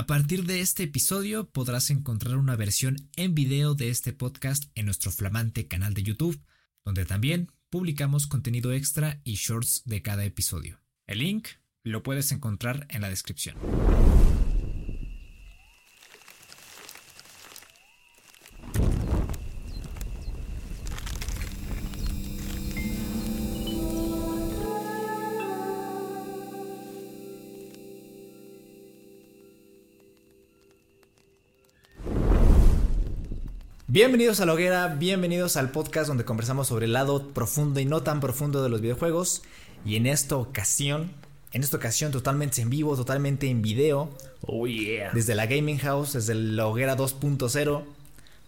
A partir de este episodio podrás encontrar una versión en video de este podcast en nuestro flamante canal de YouTube, donde también publicamos contenido extra y shorts de cada episodio. El link lo puedes encontrar en la descripción. Bienvenidos a la hoguera, bienvenidos al podcast donde conversamos sobre el lado profundo y no tan profundo de los videojuegos. Y en esta ocasión, en esta ocasión totalmente en vivo, totalmente en video. Oh yeah. Desde la Gaming House, desde la hoguera 2.0,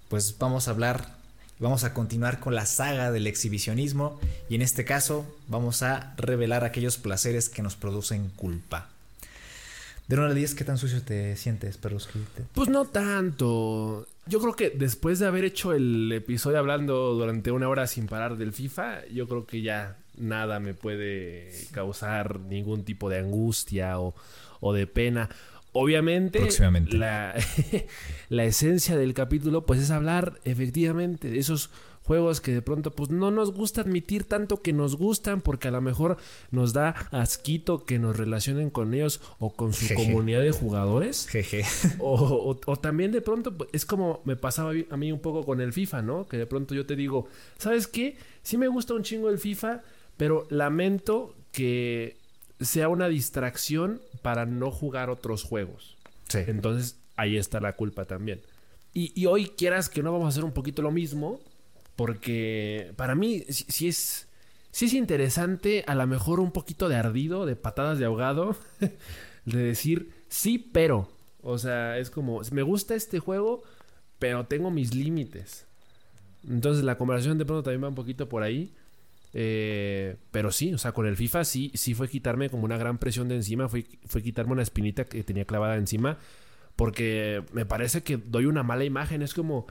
pues vamos a hablar, vamos a continuar con la saga del exhibicionismo. Y en este caso vamos a revelar aquellos placeres que nos producen culpa. De 1 a 10, ¿qué tan sucio te sientes, perros? Pues no tanto. Yo creo que después de haber hecho el episodio hablando durante una hora sin parar del FIFA, yo creo que ya nada me puede causar ningún tipo de angustia o, o de pena. Obviamente, La, la esencia del capítulo pues es hablar efectivamente de esos juegos que de pronto pues no nos gusta admitir tanto que nos gustan porque a lo mejor nos da asquito que nos relacionen con ellos o con su comunidad de jugadores. Jeje. O, o, también de pronto pues, es como me pasaba a mí un poco con el FIFA, ¿no? Que de pronto yo te digo, ¿sabes qué? Sí me gusta un chingo el FIFA, pero lamento que sea una distracción para no jugar otros juegos. Sí. Entonces ahí está la culpa también. Y, y, hoy quieras que no vamos a hacer un poquito lo mismo, porque para mí sí, es, es interesante, a lo mejor un poquito de ardido, de patadas de ahogado, de decir sí, pero. O sea, es como, me gusta este juego, pero tengo mis límites. Entonces la conversación de pronto también va un poquito por ahí. Eh, pero sí, o sea, con el FIFA sí, sí fue quitarme como una gran presión de encima, fue, fue quitarme una espinita que tenía clavada encima, porque me parece que doy una mala imagen, es como,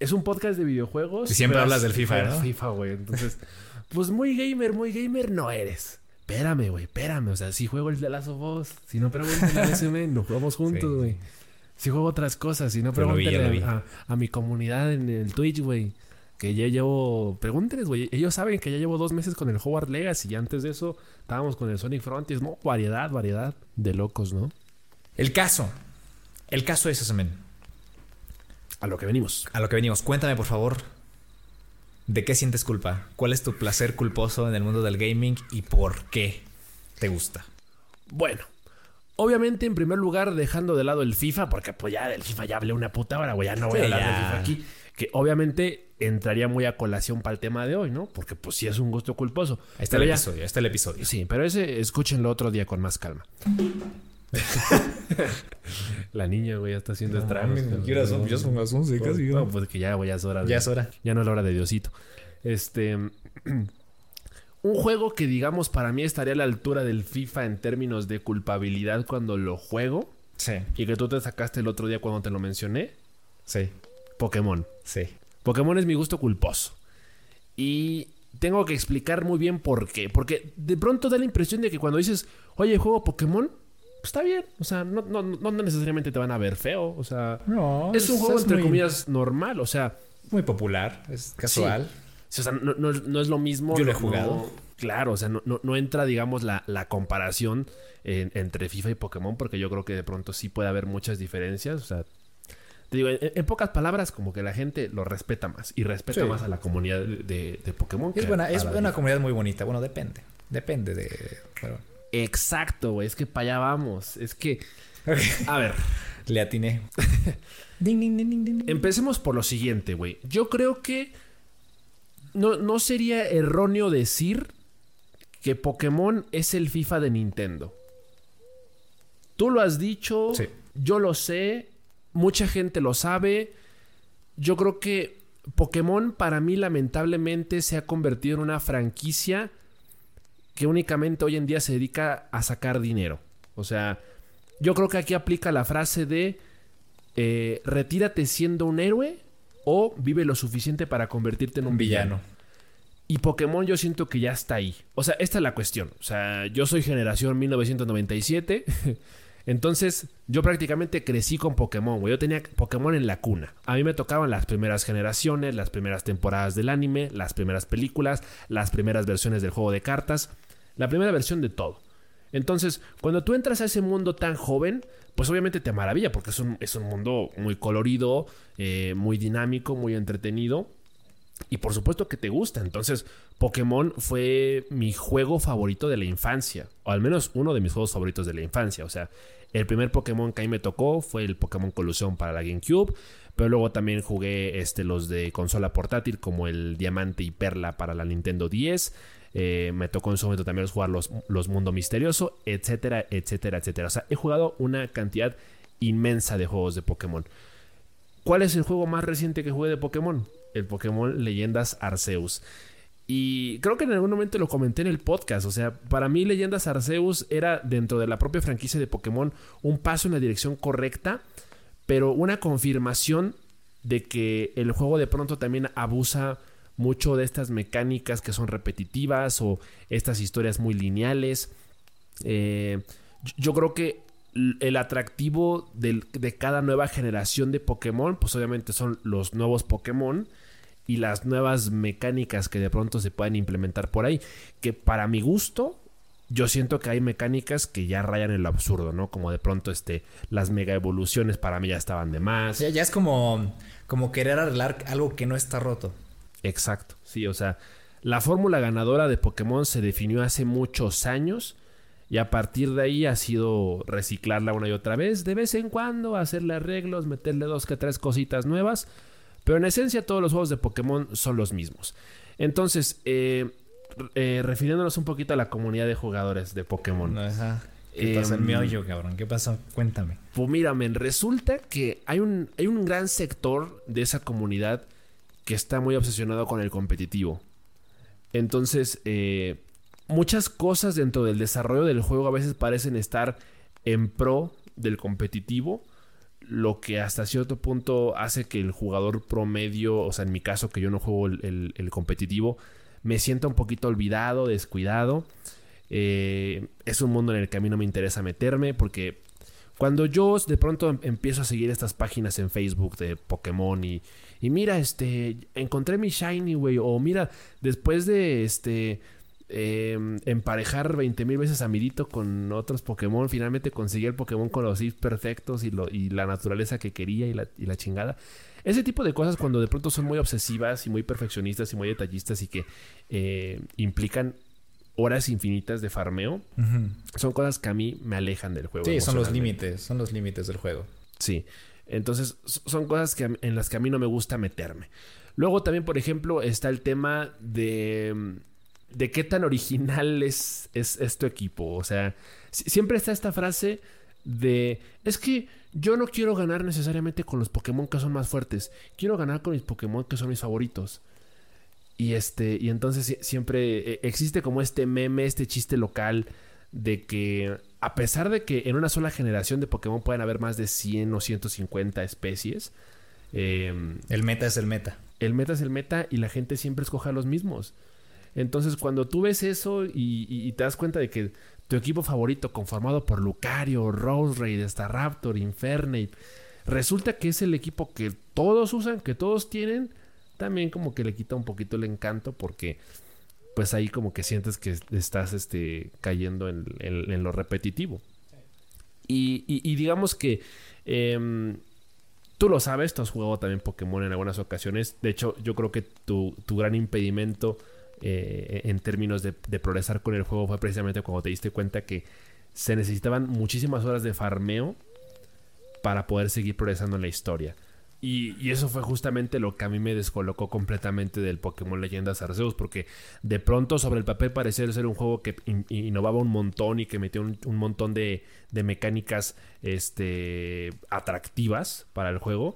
es un podcast de videojuegos. Y siempre hablas del FIFA, ¿no? FIFA, güey. Entonces, pues muy gamer, muy gamer no eres. Espérame, güey, espérame. O sea, si juego el de Last of Us, si no pregúntale a ese men, nos jugamos juntos, güey. Si juego otras cosas, si no pregúntale a, a, mi comunidad en el Twitch, güey. Que ya llevo. Pregúntenles, güey. Ellos saben que ya llevo dos meses con el Howard Legacy. Y antes de eso estábamos con el Sonic Frontiers. No, variedad, variedad de locos, ¿no? El caso. El caso es ese, men. A lo que venimos. A lo que venimos. Cuéntame, por favor, ¿de qué sientes culpa? ¿Cuál es tu placer culposo en el mundo del gaming y por qué te gusta? Bueno, obviamente, en primer lugar, dejando de lado el FIFA, porque pues ya del FIFA ya hablé una puta hora, güey, ya no voy a hablar del FIFA aquí. Que obviamente entraría muy a colación para el tema de hoy, ¿no? Porque pues sí es un gusto culposo. Ahí está el episodio, ahí está el episodio. Sí, pero ese escúchenlo otro día con más calma. la niña, güey, ya está haciendo estragos. Ya son las 11 casi. No, pues que ya, güey, ya es hora. ya es hora. Ya no es la hora de Diosito. Este. un juego que, digamos, para mí estaría a la altura del FIFA en términos de culpabilidad cuando lo juego. Sí. Y que tú te sacaste el otro día cuando te lo mencioné. Sí. Pokémon. Sí. Pokémon es mi gusto culposo. Y tengo que explicar muy bien por qué. Porque de pronto da la impresión de que cuando dices, oye, juego Pokémon, está bien. O sea, no, no, no, necesariamente te van a ver feo. O sea, no, es un juego entre comillas normal. O sea, muy popular, es casual. o sea, no, es lo mismo. Yo lo he jugado. claro, o sea, no, entra, digamos, la, la comparación entre FIFA y Pokémon, porque yo creo que de pronto sí puede haber muchas diferencias. O sea, te digo, en, pocas palabras, como que la gente lo respeta más y respeta más a la comunidad de, Pokémon. Es buena, es una comunidad muy bonita. Bueno, depende. Depende de. Exacto, güey. Es que para allá vamos. Es que. A ver. Le atiné. Empecemos por lo siguiente, güey. Yo creo que. No, no sería erróneo decir que Pokémon es el FIFA de Nintendo. Tú lo has dicho. Sí. Yo lo sé. Mucha gente lo sabe. Yo creo que Pokémon para mí lamentablemente se ha convertido en una franquicia que únicamente hoy en día se dedica a sacar dinero. O sea, yo creo que aquí aplica la frase de eh, retírate siendo un héroe o vive lo suficiente para convertirte en un, villano. Y Pokémon yo siento que ya está ahí. O sea, esta es la cuestión. O sea, yo soy generación 1997. Entonces, yo prácticamente crecí con Pokémon, güey. Yo tenía Pokémon en la cuna. A mí me tocaban las primeras generaciones, las primeras temporadas del anime, las primeras películas, las primeras versiones del juego de cartas, la primera versión de todo. Entonces, cuando tú entras a ese mundo tan joven, pues obviamente te maravilla, porque es un, es un mundo muy colorido, eh, muy dinámico, muy entretenido. Y por supuesto que te gusta. Entonces, Pokémon fue mi juego favorito de la infancia. O al menos uno de mis juegos favoritos de la infancia. O sea, el primer Pokémon que a mí me tocó fue el Pokémon Colusión para la GameCube. Pero luego también jugué este, los de consola portátil, como el Diamante y Perla para la Nintendo 10. Eh, me tocó en su momento también jugar los, los Mundo Misterioso, etcétera, etcétera, etcétera. O sea, he jugado una cantidad inmensa de juegos de Pokémon. ¿Cuál es el juego más reciente que jugué de Pokémon? El Pokémon Leyendas Arceus. Y creo que en algún momento lo comenté en el podcast. O sea, para mí Leyendas Arceus era dentro de la propia franquicia de Pokémon un paso en la dirección correcta, pero una confirmación de que el juego de pronto también abusa mucho de estas mecánicas que son repetitivas o estas historias muy lineales. Eh, yo creo que el atractivo de, cada nueva generación de Pokémon, pues obviamente son los nuevos Pokémon y las nuevas mecánicas que de pronto se pueden implementar por ahí, que para mi gusto yo siento que hay mecánicas que ya rayan en lo absurdo, ¿no? Como de pronto este, las mega evoluciones para mí ya estaban de más. Ya, ya es como, como querer arreglar algo que no está roto. Exacto, sí, o sea, la fórmula ganadora de Pokémon se definió hace muchos años y a partir de ahí ha sido reciclarla una y otra vez, de vez en cuando hacerle arreglos, meterle dos que tres cositas nuevas, pero en esencia todos los juegos de Pokémon son los mismos. Entonces, eh, eh, refiriéndonos un poquito a la comunidad de jugadores de Pokémon. Ajá. ¿Qué pasa en em, cabrón? ¿Qué pasó? Cuéntame. Pues mírame, resulta que hay un, hay un gran sector de esa comunidad que está muy obsesionado con el competitivo. Entonces, eh, muchas cosas dentro del desarrollo del juego a veces parecen estar en pro del competitivo, lo que hasta cierto punto hace que el jugador promedio, o sea, en mi caso que yo no juego el, competitivo, me sienta un poquito olvidado, descuidado. Eh, es un mundo en el que a mí no me interesa meterme porque cuando yo de pronto em, empiezo a seguir estas páginas en Facebook de Pokémon y, y mira, este, encontré mi Shiny, güey. O mira, después de este. Em, emparejar 20 mil veces a Mirito con otros Pokémon, finalmente conseguí el Pokémon con los ifs perfectos y, lo, y la naturaleza que quería y la, y la, chingada. Ese tipo de cosas cuando de pronto son muy obsesivas y muy perfeccionistas y muy detallistas y que eh, implican horas infinitas de farmeo, son cosas que a mí me alejan del juego. Sí, son los límites, son los límites del juego. Sí. Entonces, son cosas que, en las que a mí no me gusta meterme. Luego también, por ejemplo, está el tema de, de qué tan original es, es, equipo. O sea, siempre está esta frase de, es que yo no quiero ganar necesariamente con los Pokémon que son más fuertes, quiero ganar con mis Pokémon que son mis favoritos. Y este, y entonces siempre eh, existe como este meme, este chiste local de que a pesar de que en una sola generación de Pokémon pueden haber más de 100 o 150 especies, em, el meta es el meta. El meta es el meta y la gente siempre escoge a los mismos. Entonces, cuando tú ves eso y, te das cuenta de que tu equipo favorito, conformado por Lucario, Roserade, Staraptor, Infernape, resulta que es el equipo que todos usan, que todos tienen, también como que le quita un poquito el encanto porque pues ahí como que sientes que estás este, cayendo en, lo repetitivo. Y, digamos que em, tú lo sabes, tú has jugado también Pokémon en algunas ocasiones. De hecho, yo creo que tu, gran impedimento eh, en términos de, de, progresar con el juego fue precisamente cuando te diste cuenta que se necesitaban muchísimas horas de farmeo para poder seguir progresando en la historia. Y, eso fue justamente lo que a mí me descolocó completamente del Pokémon Leyendas Arceus, porque de pronto sobre el papel parecía ser un juego que innovaba un montón y que metía un, montón de, mecánicas este, atractivas para el juego,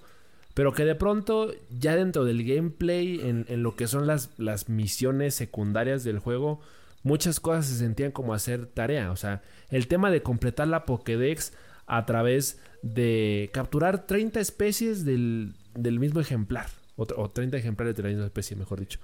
pero que de pronto ya dentro del gameplay, en, lo que son las, las misiones secundarias del juego, muchas cosas se sentían como hacer tarea. O sea, el tema de completar la Pokédex a través de capturar 30 especies del, mismo ejemplar, o, 30 ejemplares de la misma especie, mejor dicho.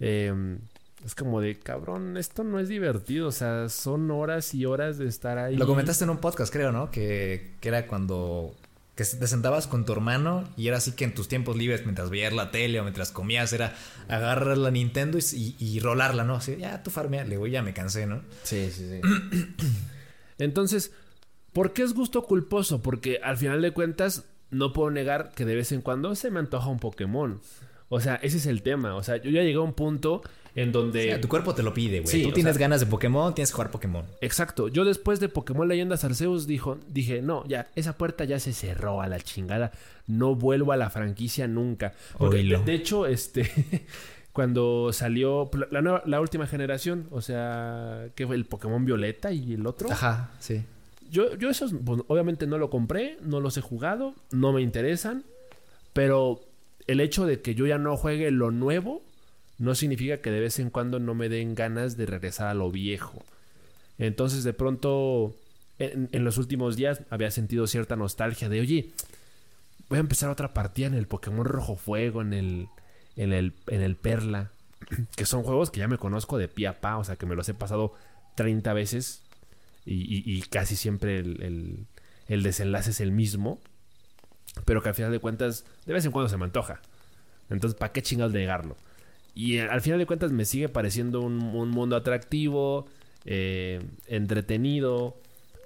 Em, Es como de, cabrón, esto no es divertido. O sea, son horas y horas de estar ahí. Lo comentaste en un podcast, creo, ¿no? Que, que era cuando que te sentabas con tu hermano y era así que en tus tiempos libres, mientras veías la tele o mientras comías, era agarrar la Nintendo y, y, rolarla, ¿no? Así, ya tú farmea, le digo, ya me cansé, ¿no? Sí, sí, sí. Entonces, ¿por qué es gusto culposo? Porque al final de cuentas, no puedo negar que de vez en cuando se me antoja un Pokémon. O sea, ese es el tema. O sea, yo ya llegué a un punto en donde... tu cuerpo te lo pide, güey. Tú tienes ganas de Pokémon, tienes que jugar Pokémon. Exacto. Yo después de Pokémon Leyendas Arceus dijo, dije, no, ya, esa puerta ya se cerró a la chingada. No vuelvo a la franquicia nunca. Porque, de, hecho, este... cuando salió la, la última generación, o sea, que fue el Pokémon Violeta y el otro. Ajá, sí. Yo, yo esos, obviamente no lo compré, no los he jugado, no me interesan, pero el hecho de que yo ya no juegue lo nuevo no significa que de vez en cuando no me den ganas de regresar a lo viejo. Entonces de pronto en, los últimos días había sentido cierta nostalgia de, oye, voy a empezar otra partida en el Pokémon Rojo Fuego, en el, en el, en el Perla, que son juegos que ya me conozco de pie a pa, o sea que me los he pasado 30 veces y, casi siempre el, el desenlace es el mismo pero que al final de cuentas, de vez en cuando se me antoja. Entonces, ¿para qué chingados negarlo? Y al final de cuentas me sigue pareciendo un, mundo atractivo, eh, entretenido.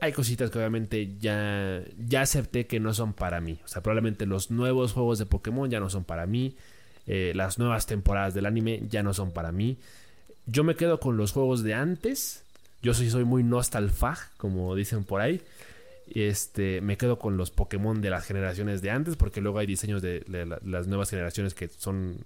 Hay cositas que obviamente ya, ya acepté que no son para mí. O sea, probablemente los nuevos juegos de Pokémon ya no son para mí. Eh, las nuevas temporadas del anime ya no son para mí. Yo me quedo con los juegos de antes. Yo sí soy muy nostalfag, como dicen por ahí. Este, me quedo con los Pokémon de las generaciones de antes, porque luego hay diseños de, las nuevas generaciones que son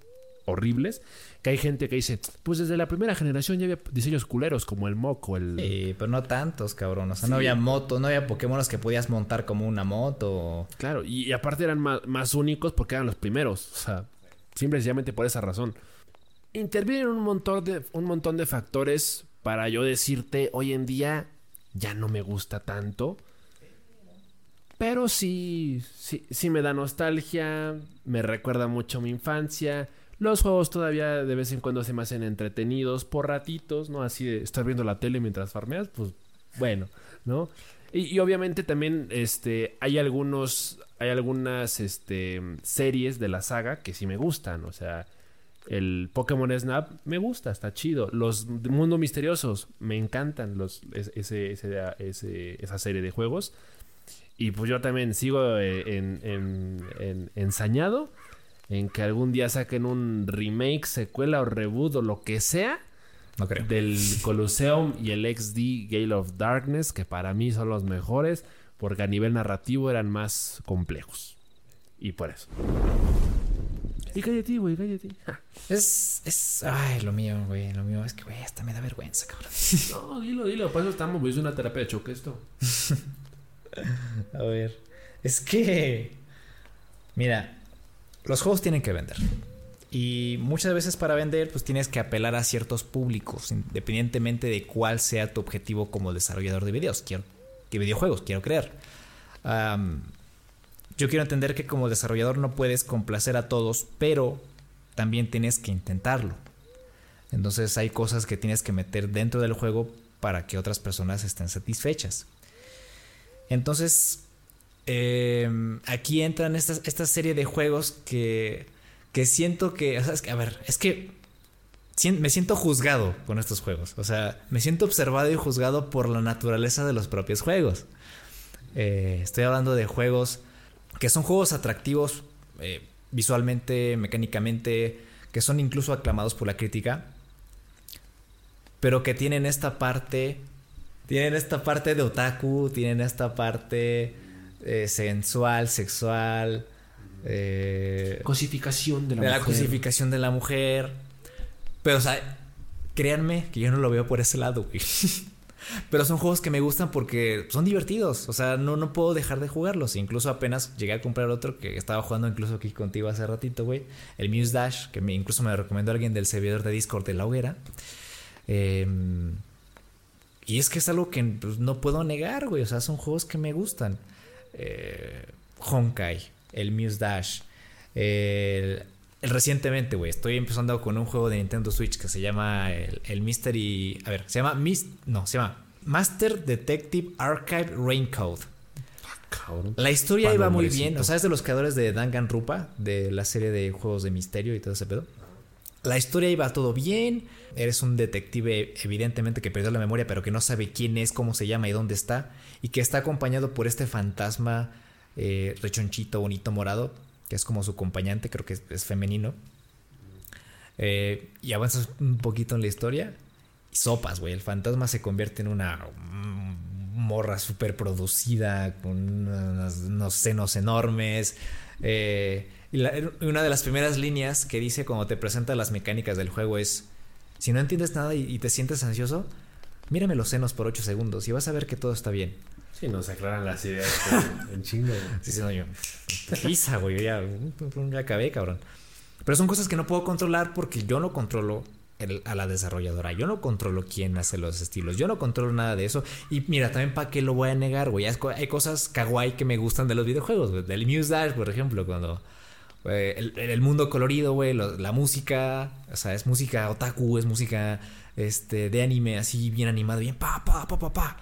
horribles. Que hay gente que dice, pues desde la primera generación ya había diseños culeros como el Moco, el. Sí, pero no tantos, cabrón. O sea, no había moto, no había Pokémon que podías montar como una moto. Claro, y, aparte eran más, únicos porque eran los primeros. O sea, simplemente por esa razón. Intervienen un montón de, un montón de factores para yo decirte, hoy en día ya no me gusta tanto. Pero sí, sí, sí me da nostalgia, me recuerda mucho mi infancia. Los juegos todavía de vez en cuando se me hacen entretenidos por ratitos, ¿no? Así de estar viendo la tele mientras farmeas, pues bueno, ¿no? Y, obviamente también este, hay algunos, hay algunas este, series de la saga que sí me gustan, o sea, el Pokémon Snap me gusta, está chido. Los Mundo Misteriosos me encantan los, ese, ese, esa serie de juegos. Y pues yo también sigo eh, en, ensañado en que algún día saquen un remake, secuela o reboot o lo que sea. Del Colosseum y el XD Gale of Darkness, que para mí son los mejores, porque a nivel narrativo eran más complejos. Y por eso. Y cállate, güey, cállate. Es, es. Ay, lo mío, güey. Lo mío es que, güey, hasta me da vergüenza, cabrón. No, dilo, dilo. Para eso estamos, güey. Es una terapia de choque esto. A ver. Es que. Mira, los juegos tienen que vender. Y muchas veces para vender, pues tienes que apelar a ciertos públicos, independientemente de cuál sea tu objetivo como desarrollador de videos. Quiero, de videojuegos, quiero creer. Yo quiero entender que como desarrollador no puedes complacer a todos, pero también tienes que intentarlo. Entonces hay cosas que tienes que meter dentro del juego para que otras personas estén satisfechas. Entonces, em, aquí entran esta, serie de juegos que, que siento que, o sea, a ver, es que me siento juzgado con estos juegos. O sea, me siento observado y juzgado por la naturaleza de los propios juegos. Eh, estoy hablando de juegos que son juegos atractivos eh, visualmente, mecánicamente, que son incluso aclamados por la crítica, pero que tienen esta parte tienen esta parte de otaku, tienen esta parte eh, sensual, sexual. Eh, cosificación de la de mujer. la cosificación de la mujer. Pero, o sea, créanme que yo no lo veo por ese lado, güey. Pero son juegos que me gustan porque son divertidos. O sea, no, no puedo dejar de jugarlos. Incluso apenas llegué a comprar otro que estaba jugando incluso aquí contigo hace ratito, güey. El Muse Dash, que incluso me recomendó alguien del servidor de Discord de la hoguera. Eh, y es que es algo que pues, no puedo negar, güey. O sea, son juegos que me gustan. Eh, Honkai, el Muse Dash, el recientemente, güey, estoy empezando con un juego de Nintendo Switch que se llama el, el Mystery. A ver, se llama Mis, No, se llama Master Detective Archive Raincode. Cabrón. La historia iba muy bien. O sea, es de los creadores de Danganronpa, de la serie de juegos de misterio y todo ese pedo. La historia iba todo bien. Eres un detective, evidentemente, que perdió la memoria, pero que no sabe quién es, cómo se llama y dónde está. Y que está acompañado por este fantasma eh, rechonchito, bonito, morado, que es como su acompañante, creo que es, femenino. Eh, y avanzas un poquito en la historia. Y sopas, güey. El fantasma se convierte en una mm, morra súper producida, con unos senos enormes. Eh, y una de las primeras líneas que dice cuando te presenta las mecánicas del juego es, si no entiendes nada y, y te sientes ansioso, mírame los senos por 8 segundos y vas a ver que todo está bien. Sí, nos aclaran las ideas en, chingo. güey. Sí, sí, no, yo. Pisa, güey. yo Ya, ya acabé, cabrón. Pero son cosas que no puedo controlar porque yo no controlo el- a la desarrolladora. Yo no controlo quién hace los estilos. Yo no controlo nada de eso. Y mira, también para qué lo voy a negar, güey. Hay co- Hay cosas kawaii que me gustan de los videojuegos, güey. Del Muse Dash, por ejemplo, cuando. eh, el, el mundo colorido, güey. La música. O sea, es música otaku, es música este, de anime, así bien animado, bien pa, pa, pa, pa, pa.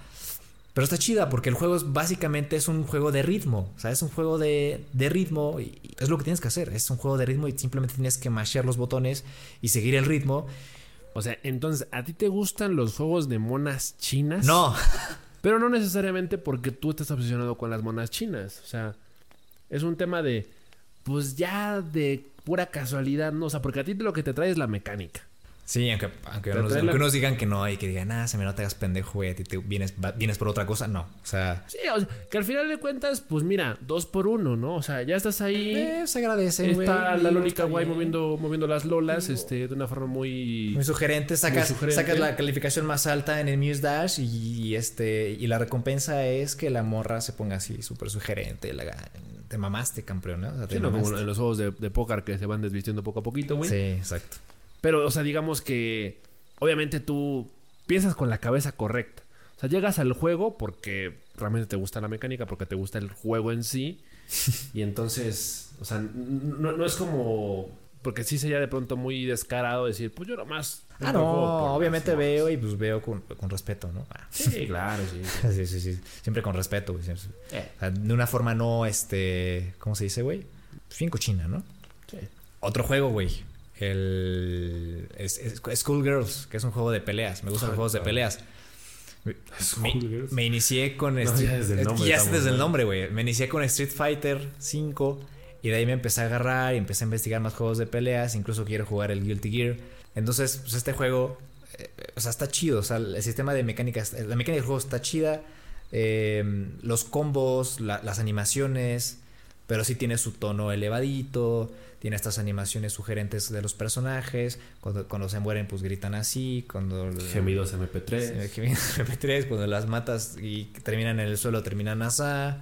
Pero está chida porque el juego es básicamente es un juego de ritmo. O sea, es un juego de, de ritmo y y es lo que tienes que hacer. Es un juego de ritmo y simplemente tienes que mashear los botones y seguir el ritmo. O sea, entonces, ¿a ti te gustan los juegos de monas chinas? No, Pero no necesariamente porque tú estás obsesionado con las monas chinas. O sea, es un tema de, pues ya de pura casualidad, ¿no? O sea, porque a ti lo que te trae es la mecánica. Sí, aunque, aunque, unos, la- digan que no y que digan, ah, se me no te hagas pendejo, güey, a ti te vienes, va- vienes por otra cosa. No, o sea, Sí, o sea, que al final de cuentas, pues mira, dos por uno, ¿no? O sea, ya estás ahí. eh, se agradece, güey. está la está guay moviendo, moviendo las lolas, este, de una forma muy. Muy sugerente, sacas, Muy sugerente. sacas la calificación más alta en el Muse Dash y, y este y la recompensa es que la morra se ponga así súper sugerente. la- te mamaste, campeón, ¿no? O sea, te Sí, no, como en los juegos de, de póker que se van desvistiendo poco a poquito, güey. Sí, exacto. Pero, o sea, digamos que obviamente tú piensas con la cabeza correcta. O sea, llegas al juego porque realmente te gusta la mecánica, porque te gusta el juego en sí. y entonces, o sea, no, no es como... Porque sí sería de pronto muy descarado decir, pues yo nomás... Ah, no, obviamente veo y pues veo con, con respeto, ¿no? Ah, Sí, claro, sí. sí, sí, sí. Siempre con respeto, güey. Eh, O sea, de una forma no, este, ¿cómo se dice, güey? Pues bien cochina, ¿no? sí. Otro juego, güey. El es, es- Schoolgirls, que es un juego de peleas. Me gustan los juegos de cabrón. peleas. Me, me inicié con No, Street- ya desde el nombre ya estamos desde el mal. nombre, güey. Me inicié con Street Fighter 5 y de ahí me empecé a agarrar y empecé a investigar más juegos de peleas. Incluso quiero jugar el Guilty Gear. Entonces, pues este juego, eh, o sea, está chido. O sea, el sistema de mecánicas, la mecánica del juego está chida. Eh, los combos, la- las animaciones, pero sí tiene su tono elevadito. Tiene estas animaciones sugerentes de los personajes. Cuando, cuando se mueren, pues gritan así. Cuando Gemidos MP3. Sí, Gemidos MP3, cuando las matas y terminan en el suelo, terminan asá.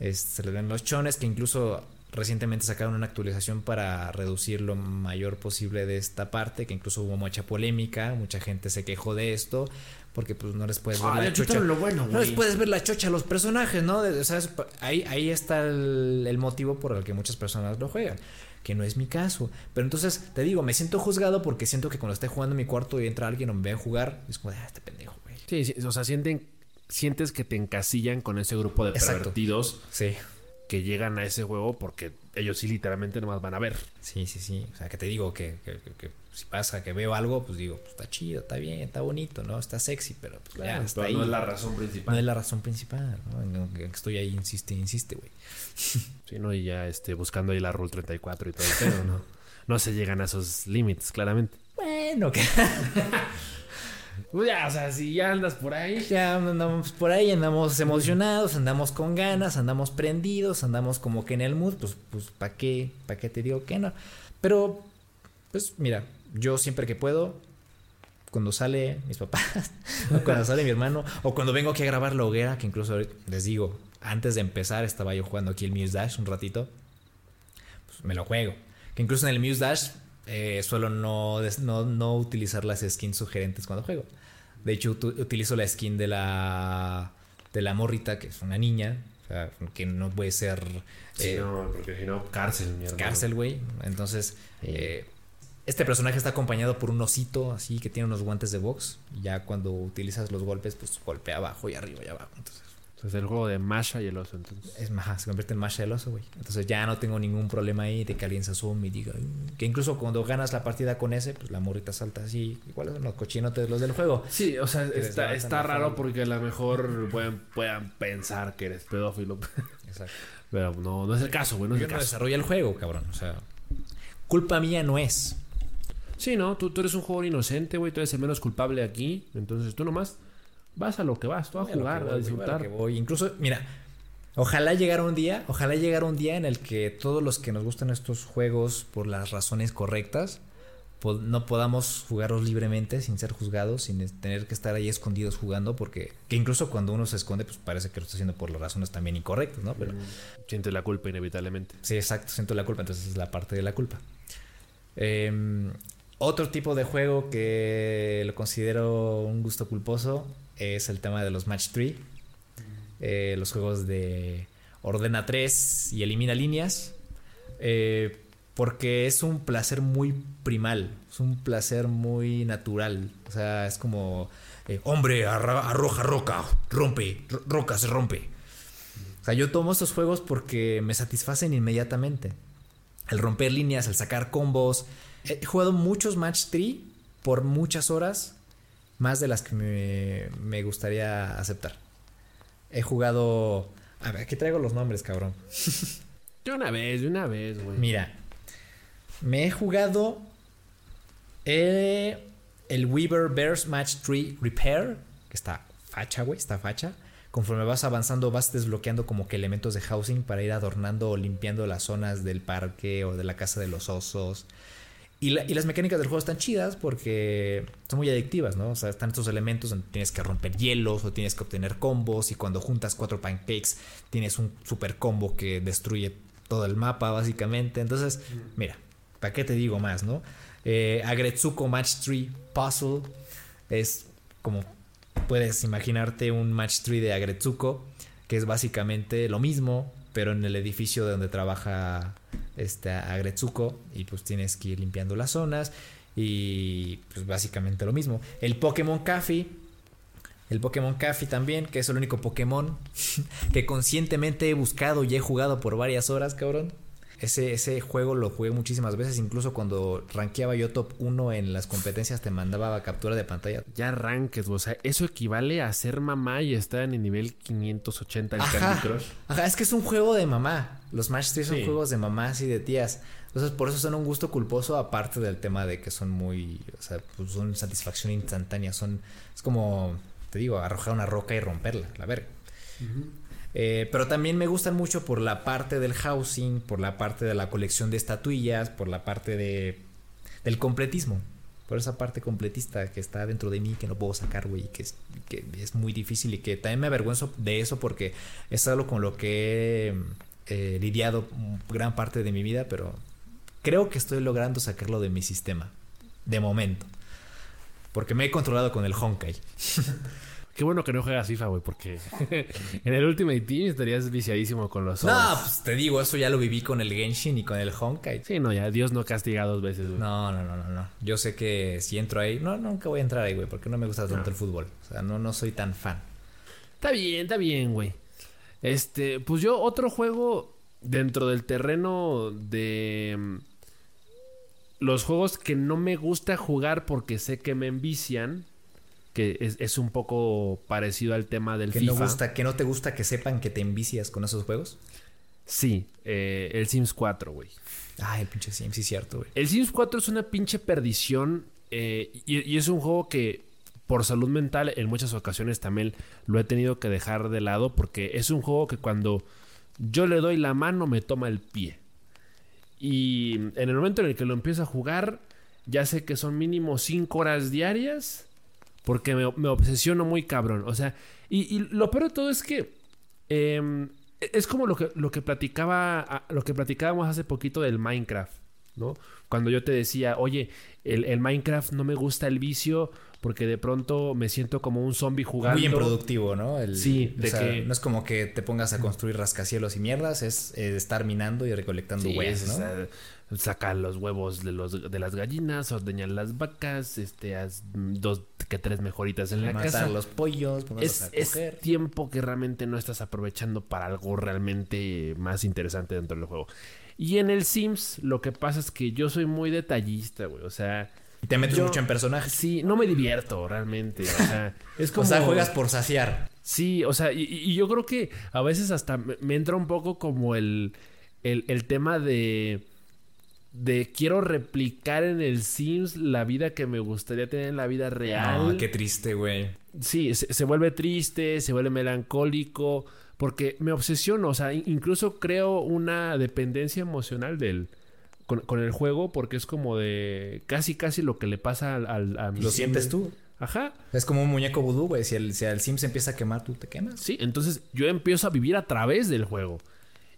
Este, se les ven los chones, que incluso recientemente sacaron una actualización para reducir lo mayor posible de esta parte, que incluso hubo mucha polémica, mucha gente se quejó de esto, porque pues no les puedes ver Ah, la chocha. lo bueno, No les puedes ver la chocha a los personajes, ¿no? De- o sea, es- ahí, ahí está el, el motivo por el que muchas personas lo juegan. Que no es mi caso. Pero entonces, te digo, me siento juzgado porque siento que cuando esté jugando en mi cuarto y entra alguien o me ve jugar, es como, ah, este pendejo, güey. Sí, sí, o sea, sienten, sientes que te encasillan con ese grupo de Exacto. pervertidos Sí. Que llegan a ese juego porque ellos sí literalmente nomás van a ver. Sí, sí, sí. O sea, que te digo que, que- que- que si pasa que veo algo, pues digo, pues está chido, está bien, está bonito, ¿no? Está sexy, pero pues ya está ahí. no es la razón principal. No es la razón principal, ¿no? En- en que estoy ahí, insiste, insiste, güey. Sí, ¿no? Y ya este, buscando ahí la Rule 34 y todo el pedo, ¿no? No se llegan a esos límites, claramente. Bueno, que ya, o sea, si ya andas por ahí. ya andamos por ahí, andamos emocionados, andamos con ganas, andamos prendidos, andamos como que en el mood, pues, pues, ¿para qué? ¿Para qué te digo que no? Pero, pues, mira, yo siempre que puedo, cuando sale mis papás, o cuando sale mi hermano, o cuando vengo aquí a grabar la hoguera, que incluso les digo, antes de empezar estaba yo jugando aquí el Muse Dash un ratito, pues me lo juego. Que incluso en el Muse Dash eh, suelo no, no, no utilizar las skins sugerentes cuando juego. De hecho, utilizo la skin de la, de la morrita, que es una niña, O sea, que no puede ser... Sí, eh, no, porque si no, cárcel, mi hermano. cárcel, güey. Entonces, eh, este personaje está acompañado por un osito así que tiene unos guantes de box. Y ya cuando utilizas los golpes, pues golpea abajo y arriba y abajo. Entonces, Es el juego de Masha y el oso, entonces. es más, se convierte en Masha el oso, güey. Entonces ya no tengo ningún problema ahí de que alguien se asome y diga. Que incluso cuando ganas la partida con ese, pues la morrita salta así. Igual son los cochinotes los del juego. Sí, o sea, está, está raro porque a lo mejor pueden, puedan pensar que eres pedófilo. Exacto. Pero no, no es el caso, güey, no es Yo el no caso. desarrolla el juego, cabrón. O sea, culpa mía no es. Sí, no, tú, tú eres un jugador inocente, güey, tú eres el menos culpable aquí. Entonces tú nomás vas a lo que vas, tú a Voy jugar, a, voy, güey, voy a lo disfrutar. que voy. Incluso, mira, ojalá llegara un día, ojalá llegara un día en el que todos los que nos gustan estos juegos por las razones correctas, po- no podamos jugarlos libremente sin ser juzgados, sin tener que estar ahí escondidos jugando, porque que incluso cuando uno se esconde, pues parece que lo está haciendo por las razones también incorrectas, ¿no? Pero Sientes la culpa inevitablemente. Sí, exacto, siento la culpa, entonces es la parte de la culpa. Em, otro tipo de juego que lo considero un gusto culposo es el tema de los match 3. los juegos de ordena 3 y elimina líneas. eh, porque es un placer muy primal, es un placer muy natural. O sea, es como, eh, hombre, arroja roca, rompe, ro- roca se rompe. O sea, yo tomo estos juegos porque me satisfacen inmediatamente. El romper líneas, el sacar combos. He jugado muchos match 3 por muchas horas, más de las que me, me gustaría aceptar. He jugado... A ver, aquí traigo los nombres, cabrón. De una vez, de una vez, güey. Mira, me he jugado eh, el Weaver Bears Match 3 Repair, que está facha, güey, está facha. Conforme vas avanzando, vas desbloqueando como que elementos de housing para ir adornando o limpiando las zonas del parque o de la casa de los osos. Y, la- y las mecánicas del juego están chidas porque son muy adictivas, ¿no? O sea, están estos elementos donde tienes que romper hielos o tienes que obtener combos y cuando juntas cuatro pancakes tienes un super combo que destruye todo el mapa básicamente. Entonces, mira, ¿para qué te digo más, no? Eh, Agretsuko Match 3 Puzzle es como puedes imaginarte un Match 3 de Agretsuko que es básicamente lo mismo, pero en el edificio donde trabaja este Agretsuko y pues tienes que ir limpiando las zonas y pues básicamente lo mismo. El Pokémon Café, el Pokémon Café también, que es el único Pokémon que conscientemente he buscado y he jugado por varias horas, cabrón. Ese, ese juego lo jugué muchísimas veces, incluso cuando rankeaba yo top 1 en las competencias te mandaba captura de pantalla. Ya arranques, güey. O sea, eso equivale a ser mamá y estar en el nivel 580 del Ajá, Candy Crush. ajá, es que es un juego de mamá. Los Match 3 son Sí. juegos de mamás y de tías. Entonces, por eso son un gusto culposo, aparte del tema de que son muy. O sea, pues son satisfacción instantánea. Son. Es como. Te digo, arrojar una roca y romperla, la verga. Eh, pero también me gustan mucho por la parte del housing, por la parte de la colección de estatuillas, por la parte de. del completismo. Por esa parte completista que está dentro de mí que no puedo sacar, güey, que es, que es muy difícil y que también me avergüenzo de eso porque es algo con lo que he eh, lidiado gran parte de mi vida, pero creo que estoy logrando sacarlo de mi sistema, de momento. Porque me he controlado con el Honkai. Qué bueno que no juegas FIFA, güey, porque en el Ultimate Team estarías viciadísimo con los. No, pues te digo, eso ya lo viví con el Genshin y con el Honkai. Sí, no, ya Dios no castiga dos veces, güey. No, no, no, no, no. Yo sé que si entro ahí, no, nunca voy a entrar ahí, güey, porque no me gusta tanto No. el fútbol. O sea, no, no soy tan fan. Está bien, está bien, güey. Este, pues yo otro juego dentro del terreno de mm, los juegos que no me gusta jugar porque sé que me envician, que es, es un poco parecido al tema del Que FIFA. no, gusta, que no te gusta que sepan que te envicias con esos juegos. Sí, eh, el Sims 4, güey. Ay, el pinche Sim, sí, cierto, güey. El Sims 4 es una pinche perdición eh, y, y es un juego que por salud mental en muchas ocasiones también lo he tenido que dejar de lado porque es un juego que cuando yo le doy la mano me toma el pie. Y en el momento en el que lo empiezo a jugar, ya sé que son mínimo 5 horas diarias porque me, obsesiono muy cabrón. O sea, y, lo peor de todo es que eh, es como lo que, lo que platicaba, lo que platicábamos hace poquito del Minecraft, ¿no? Cuando yo te decía, oye, el, el Minecraft no me gusta el vicio porque de pronto me siento como un zombie jugando. Muy improductivo, ¿no? El- Sí, o de sea, que- no es como que te pongas a construir rascacielos y mierdas, es eh, estar minando y recolectando Sí, huevos, es, ¿no? o sacar los huevos de los de las gallinas, ordeñar las vacas, este, haz dos que tres mejoritas en la Matar casa. los pollos, es, a es coger. tiempo que realmente no estás aprovechando para algo realmente más interesante dentro del juego. Y en el Sims lo que pasa es que yo soy muy detallista, güey. O sea, te metes yo- mucho en personajes. sí, no me divierto realmente. O sea, es como... O sea, juegas por saciar. Sí, o sea, y, y yo creo que a veces hasta me, me entra un poco como el, el, el tema de, de quiero replicar en el Sims la vida que me gustaría tener en la vida real. No, qué triste, güey. Sí, se, se vuelve triste, se vuelve melancólico, porque me obsesiono, o sea, in- incluso creo una dependencia emocional del... Con, con el juego porque es como de casi casi lo que le pasa al, al- a Lo sientes tú. Ajá. Es como un muñeco vudú, güey. Si el, si el sim se empieza a quemar, tú te quemas. Sí, entonces yo empiezo a vivir a través del juego.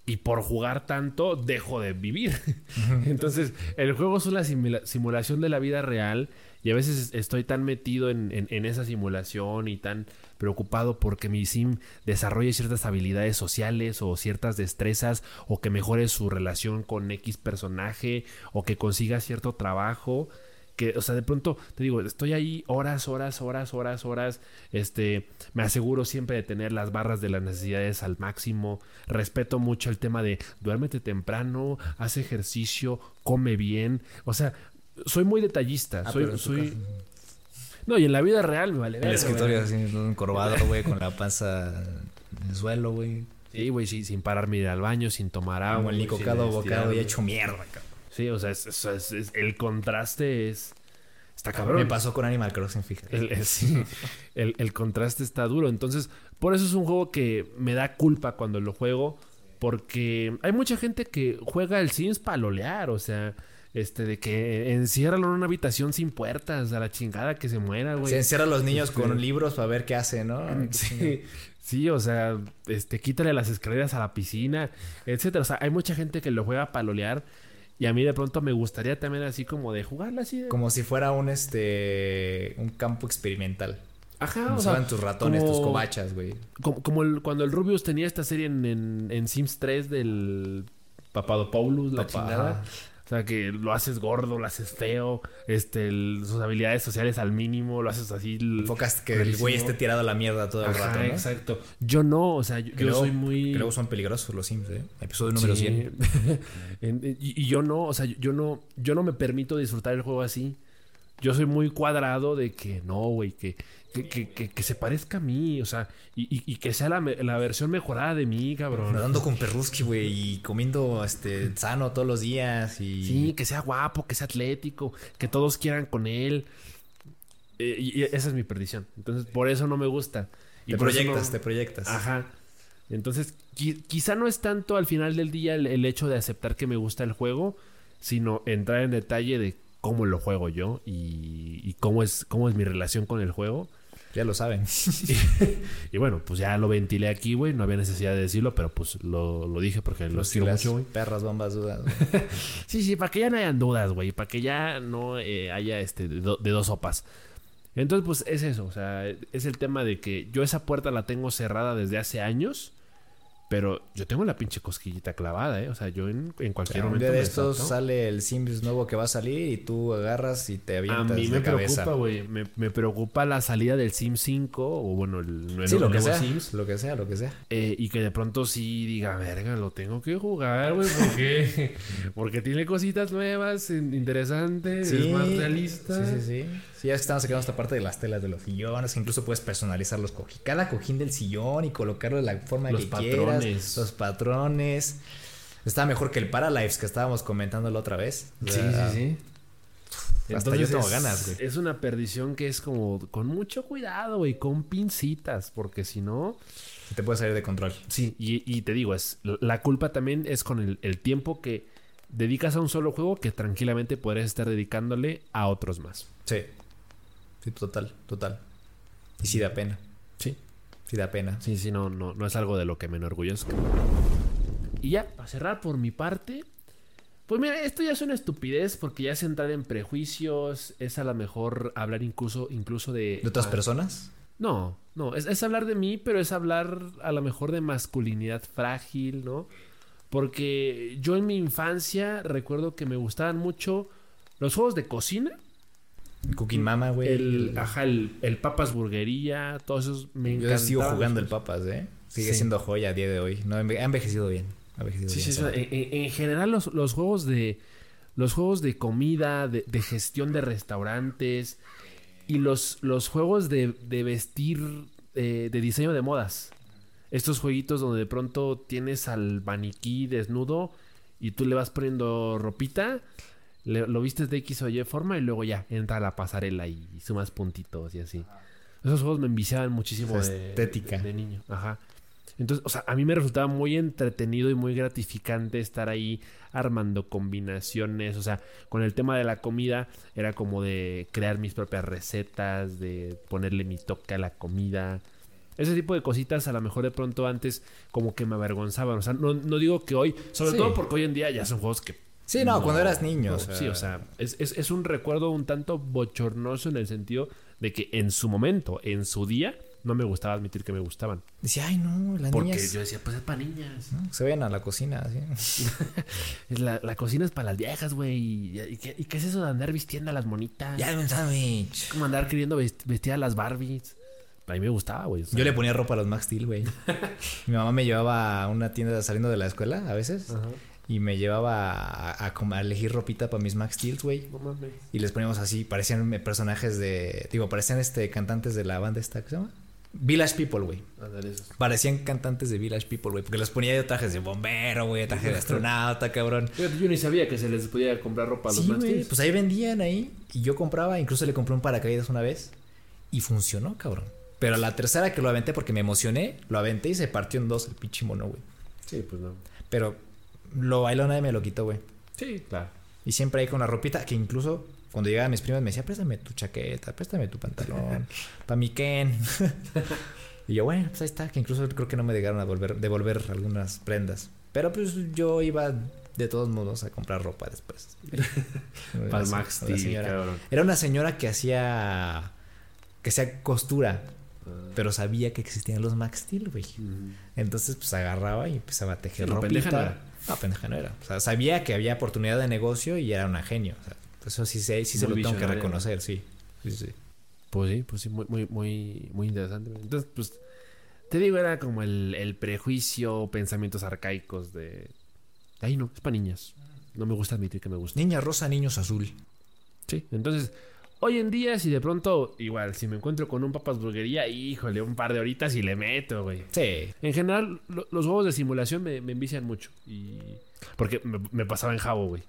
Y por jugar tanto, dejo de vivir. entonces, el juego es una simula- simulación de la vida real. Y a veces estoy tan metido en, en- esa simulación y tan preocupado porque mi sim desarrolle ciertas habilidades sociales o ciertas destrezas o que mejore su relación con X personaje o que consiga cierto trabajo que, o sea, de pronto, te digo, estoy ahí horas, horas, horas, horas, horas, este, me aseguro siempre de tener las barras de las necesidades al máximo, respeto mucho el tema de duérmete temprano, haz ejercicio, come bien, o sea, soy muy detallista, Ah, soy, soy... No, y en la vida real me vale En el escritorio güey. así, encorvado, güey, con la panza en el suelo, güey. Sí, güey, sí, sin pararme ir al baño, sin tomar agua. Como el cada bocado y hecho mierda, cabrón. Sí, o sea, es- es- es- es- el contraste es... Está cabrón. Me pasó con Animal Crossing, fíjate. El, el- sí, el- el contraste está duro. Entonces, por eso es un juego que me da culpa cuando lo juego. Porque hay mucha gente que juega el Sims para lolear. O sea, este, de que enciérralo en una habitación sin puertas. A la chingada que se muera, güey. Se encierra a los niños Este- con libros para ver qué hace, ¿no? Sí, sí, o sea, este, quítale las escaleras a la piscina, etcétera. O sea, hay mucha gente que lo juega para lolear. Y a mí de pronto me gustaría también así como de jugarla así de... Como si fuera un este un campo experimental. Ajá, Como o sea, tus ratones, tus cobachas, güey. Como, como el- cuando el Rubius tenía esta serie en, en, en Sims 3 del Papadopoulos, la Papá, chingada. O sea, que lo haces gordo, lo haces feo, este, el- sus habilidades sociales al mínimo, lo haces así. Enfocas que el güey esté tirado a la mierda todo el Ajá, rato, ¿no? exacto. Yo no, o sea, yo, Que yo luego- soy muy... Que luego son peligrosos los Sims, ¿eh? Episodio número Sí. 100. En- y, y yo no, o sea, yo no, yo no me permito disfrutar el juego así. Yo soy muy cuadrado de que no, güey, que, que, que, que- que se parezca a mí, o sea, y, y- y que sea la, la versión mejorada de mí, cabrón. Nadando con perruski, güey, y comiendo este sano todos los días y Sí, que sea guapo, que sea atlético, que todos quieran con él. Eh, y, esa es mi perdición. Entonces, por eso no me gusta. Y te proyectas, no- te proyectas. Ajá. Entonces, qui- quizá no es tanto al final del día el, el hecho de aceptar que me gusta el juego, sino entrar en detalle de cómo lo juego yo y, y cómo, es, cómo es mi relación con el juego. Ya lo saben. Y bueno, pues ya lo ventilé aquí, güey. No había necesidad de decirlo, pero pues lo, lo dije porque los quiero Las mucho, güey. perras bombas dudas. Sí, sí, para que ya no hayan dudas, güey. Para que ya no eh, haya este de, do- de dos sopas. Entonces, pues es eso. O sea, es el tema de que yo esa puerta la tengo cerrada desde hace años. Pero yo tengo la pinche cosquillita clavada, ¿eh? O sea, yo en, en O cualquier un momento. día de estos salto. sale el Sims nuevo que va a salir y tú agarras y te A avientas mí de me cabeza. preocupa, güey. Me, me preocupa la salida del Sims 5 o bueno, el, el Sí, lo que nuevo sea. Sims. Lo que sea, lo que sea. eh, y que de pronto sí diga, verga, lo tengo que jugar, güey. ¿Por qué? Porque tiene cositas nuevas, in- interesantes, es más realista. Sí, sí, sí. Sí, ya es que estamos sacando esta parte de las telas de los sillones, que incluso puedes personalizar los cojines. Cada cojín del sillón y colocarlo de la forma Los que patrones. quieras. Los patrones. Está mejor que el Paralives que estábamos comentando la otra vez. O Sí, sea, sí, sí. Hasta yo tengo es, ganas, güey. Es una perdición que es como con mucho cuidado, güey, con pincitas, porque si no, Te puede salir de control. sí, y, y te digo, es la culpa también es con el, el tiempo que dedicas a un solo juego que tranquilamente podrías estar dedicándole a otros más. Sí. Sí, total, total. Y sí da pena. Sí. Sí da pena. Sí, sí, no, no, no es algo de lo que me enorgullezca. Y ya, para cerrar por mi parte, Pues mira, esto ya es una estupidez porque ya es entrar en prejuicios, es a lo mejor hablar incluso, incluso de... ¿De otras ah, personas? No, no, es, es hablar de mí, pero es hablar a lo mejor de masculinidad frágil, ¿no? Porque yo en mi infancia recuerdo que me gustaban mucho los juegos de cocina. Cooking Mama, güey. El, ajá, el, el Papas Burguería, todos esos me Yo encantaban. sigo jugando el Papas, ¿eh? Sigue Sí. siendo joya a día de hoy. No, ha enve- ha envejecido bien. Ha envejecido Sí, bien, sí, sí. ese En, en- en general los, los juegos de los juegos de comida, de, de gestión de restaurantes y los, los juegos de, de vestir, eh, de diseño de modas. Estos jueguitos donde de pronto tienes al maniquí desnudo y tú le vas poniendo ropita, le- lo vistes de X o Y forma y luego ya entra a la pasarela y, sumas puntitos y así. Esos juegos me enviciaban muchísimo Esa de, estética. de niño. Ajá. Entonces, o sea, a mí me resultaba muy entretenido y muy gratificante estar ahí armando combinaciones. O sea, con el tema de la comida era como de crear mis propias recetas, de ponerle mi toque a la comida. Ese tipo de cositas a lo mejor de pronto antes como que me avergonzaban. O sea, no, no digo que hoy, sobre Sí. todo porque hoy en día ya son juegos que... Sí, no, cuando eras niño. no, o sea, Sí, o sea, es, es- es un recuerdo un tanto bochornoso en el sentido de que en su momento, en su día, no me gustaba admitir que me gustaban. Decía, ay, no, las Porque niñas yo decía, pues es para niñas. ¿no? se vayan a la cocina. así. La, la cocina es para las viejas, güey. ¿Y, y qué, y qué es eso de andar vistiendo a las monitas? ya, un sándwich. Como andar queriendo vest- vestir a las Barbies. A mí me gustaba, güey. o sea, Yo le ponía ropa a los Max Steel, güey. Mi mamá me llevaba a una tienda saliendo de la escuela a veces. Ajá. Y me llevaba a, a a elegir ropita para mis Max Steel, güey. No mames. Y les poníamos así, parecían personajes de. Digo, parecían este cantantes de la banda esta, ¿qué se llama? Village People, güey. Parecían cantantes de Village People, güey. Porque les ponía yo trajes de bombero, güey, traje de astronauta, cabrón. Yo ni sabía que se les podía comprar ropa a los Sí, Max güey. Pues ahí vendían ahí. Y yo compraba, incluso le compré un paracaídas una vez. Y funcionó, cabrón. Pero la tercera que lo aventé porque me emocioné, lo aventé y se partió en dos el pinche mono, güey. Sí, pues no. Pero lo bailó, nadie me lo quitó, güey. Sí, claro. Y siempre ahí con la ropita que incluso cuando llegaban mis primas me decía, préstame tu chaqueta, préstame tu pantalón, pa' mi Ken. y yo, bueno, pues ahí está, que incluso creo que no me llegaron a volver, devolver algunas prendas. Pero pues yo iba de todos modos a comprar ropa después. Para La- Max la Steel, señora. cabrón. Era una señora que hacía que hacía costura, Ah. pero sabía que existían los Max Steel, güey. Entonces, pues agarraba y empezaba a tejer Sí, ropita. No pendeja no era. O sea, sabía que había oportunidad de negocio y era una genio. O sea, eso sí, sé- sí se lo tengo que reconocer, sí. Sí, sí. Pues sí, pues sí, muy, muy, muy, muy interesante. Entonces, pues, te digo, era como el, el prejuicio, pensamientos arcaicos de... Ay, no, es para niñas. No me gusta admitir que me gusta. Niña rosa, niños azul. Sí, entonces, hoy en día, si de pronto, igual, si me encuentro con un papas burguería, híjole, un par de horitas y le meto, güey. Sí. En general, lo- los juegos de simulación me, me envician mucho. Y... Porque me, me pasaba en Jabo, güey.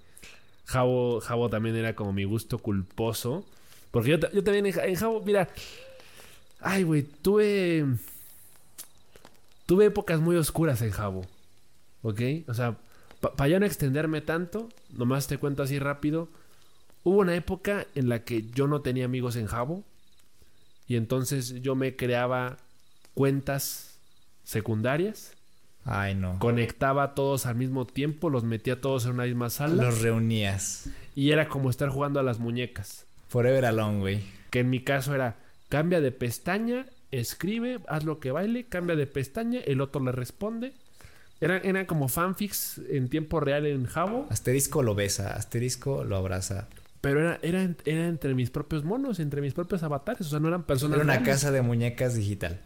Jabo, Jabo también era como mi gusto culposo. Porque yo, yo también en, en Jabo, mira. Ay, güey, tuve. Tuve épocas muy oscuras en Jabo. ¿Ok? O sea, para ya no extenderme tanto, nomás te cuento así rápido. Hubo una época en la que yo no tenía amigos en Jabo. Y entonces yo me creaba cuentas secundarias. Ay, no. Conectaba a todos al mismo tiempo, los metía todos en una misma sala. Los reunías. Y era como estar jugando a las muñecas. Forever alone, güey. Que en mi caso era cambia de pestaña, escribe, haz lo que baile, cambia de pestaña, el otro le responde. Eran, eran como fanfics en tiempo real en Jabo, Asterisco lo besa, asterisco lo abraza. Pero era, era, era entre mis propios monos, entre mis propios avatares. O sea, no eran personas. Era una casa de muñecas digital.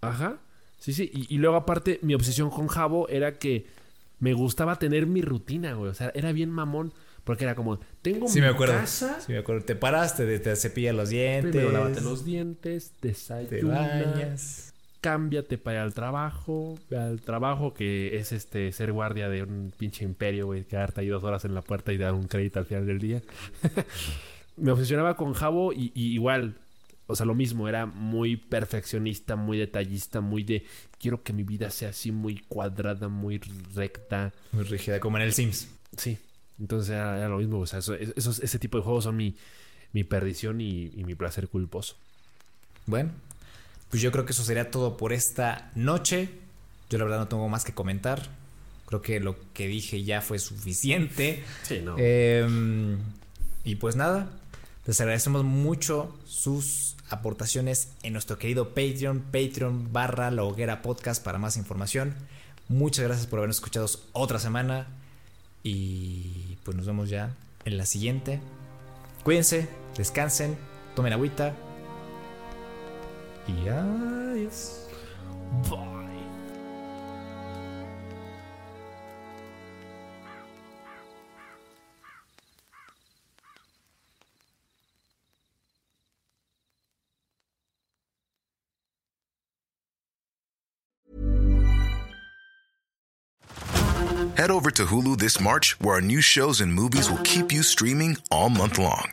Ajá. Sí, sí. Y, y luego, aparte, mi obsesión con Jabo era que me gustaba tener mi rutina, güey. O sea, era bien mamón. Porque era como, tengo Sí mi me acuerdo. casa. Sí me acuerdo. Te paraste, te, te cepillas los dientes. Primero lávate los dientes, Te desayuna, bañas. Cámbiate para al trabajo, al trabajo que es este ser guardia de un pinche imperio, güey, quedarte ahí dos horas en la puerta y dar un crédito al final del día. Me obsesionaba con Jabo y, y igual, o sea, lo mismo, era muy perfeccionista, muy detallista, muy de quiero que mi vida sea así muy cuadrada, muy recta. Muy rígida, como en el Sims. Sí, entonces era, era lo mismo, o sea, eso- esos, ese tipo de juegos son mi, mi perdición y- y mi placer culposo. Bueno, pues yo creo que eso sería todo por esta noche. Yo la verdad no tengo más que comentar. Creo que lo que dije ya fue suficiente. Sí, no. Em, y pues nada, les agradecemos mucho sus aportaciones en nuestro querido Patreon, Patreon barra la hoguera podcast para más información. Muchas gracias por habernos escuchado otra semana y pues nos vemos ya en la siguiente. Cuídense, descansen, tomen agüita y adiós. Bye. Head over to Hulu this March, where our new shows and movies will keep you streaming all month long.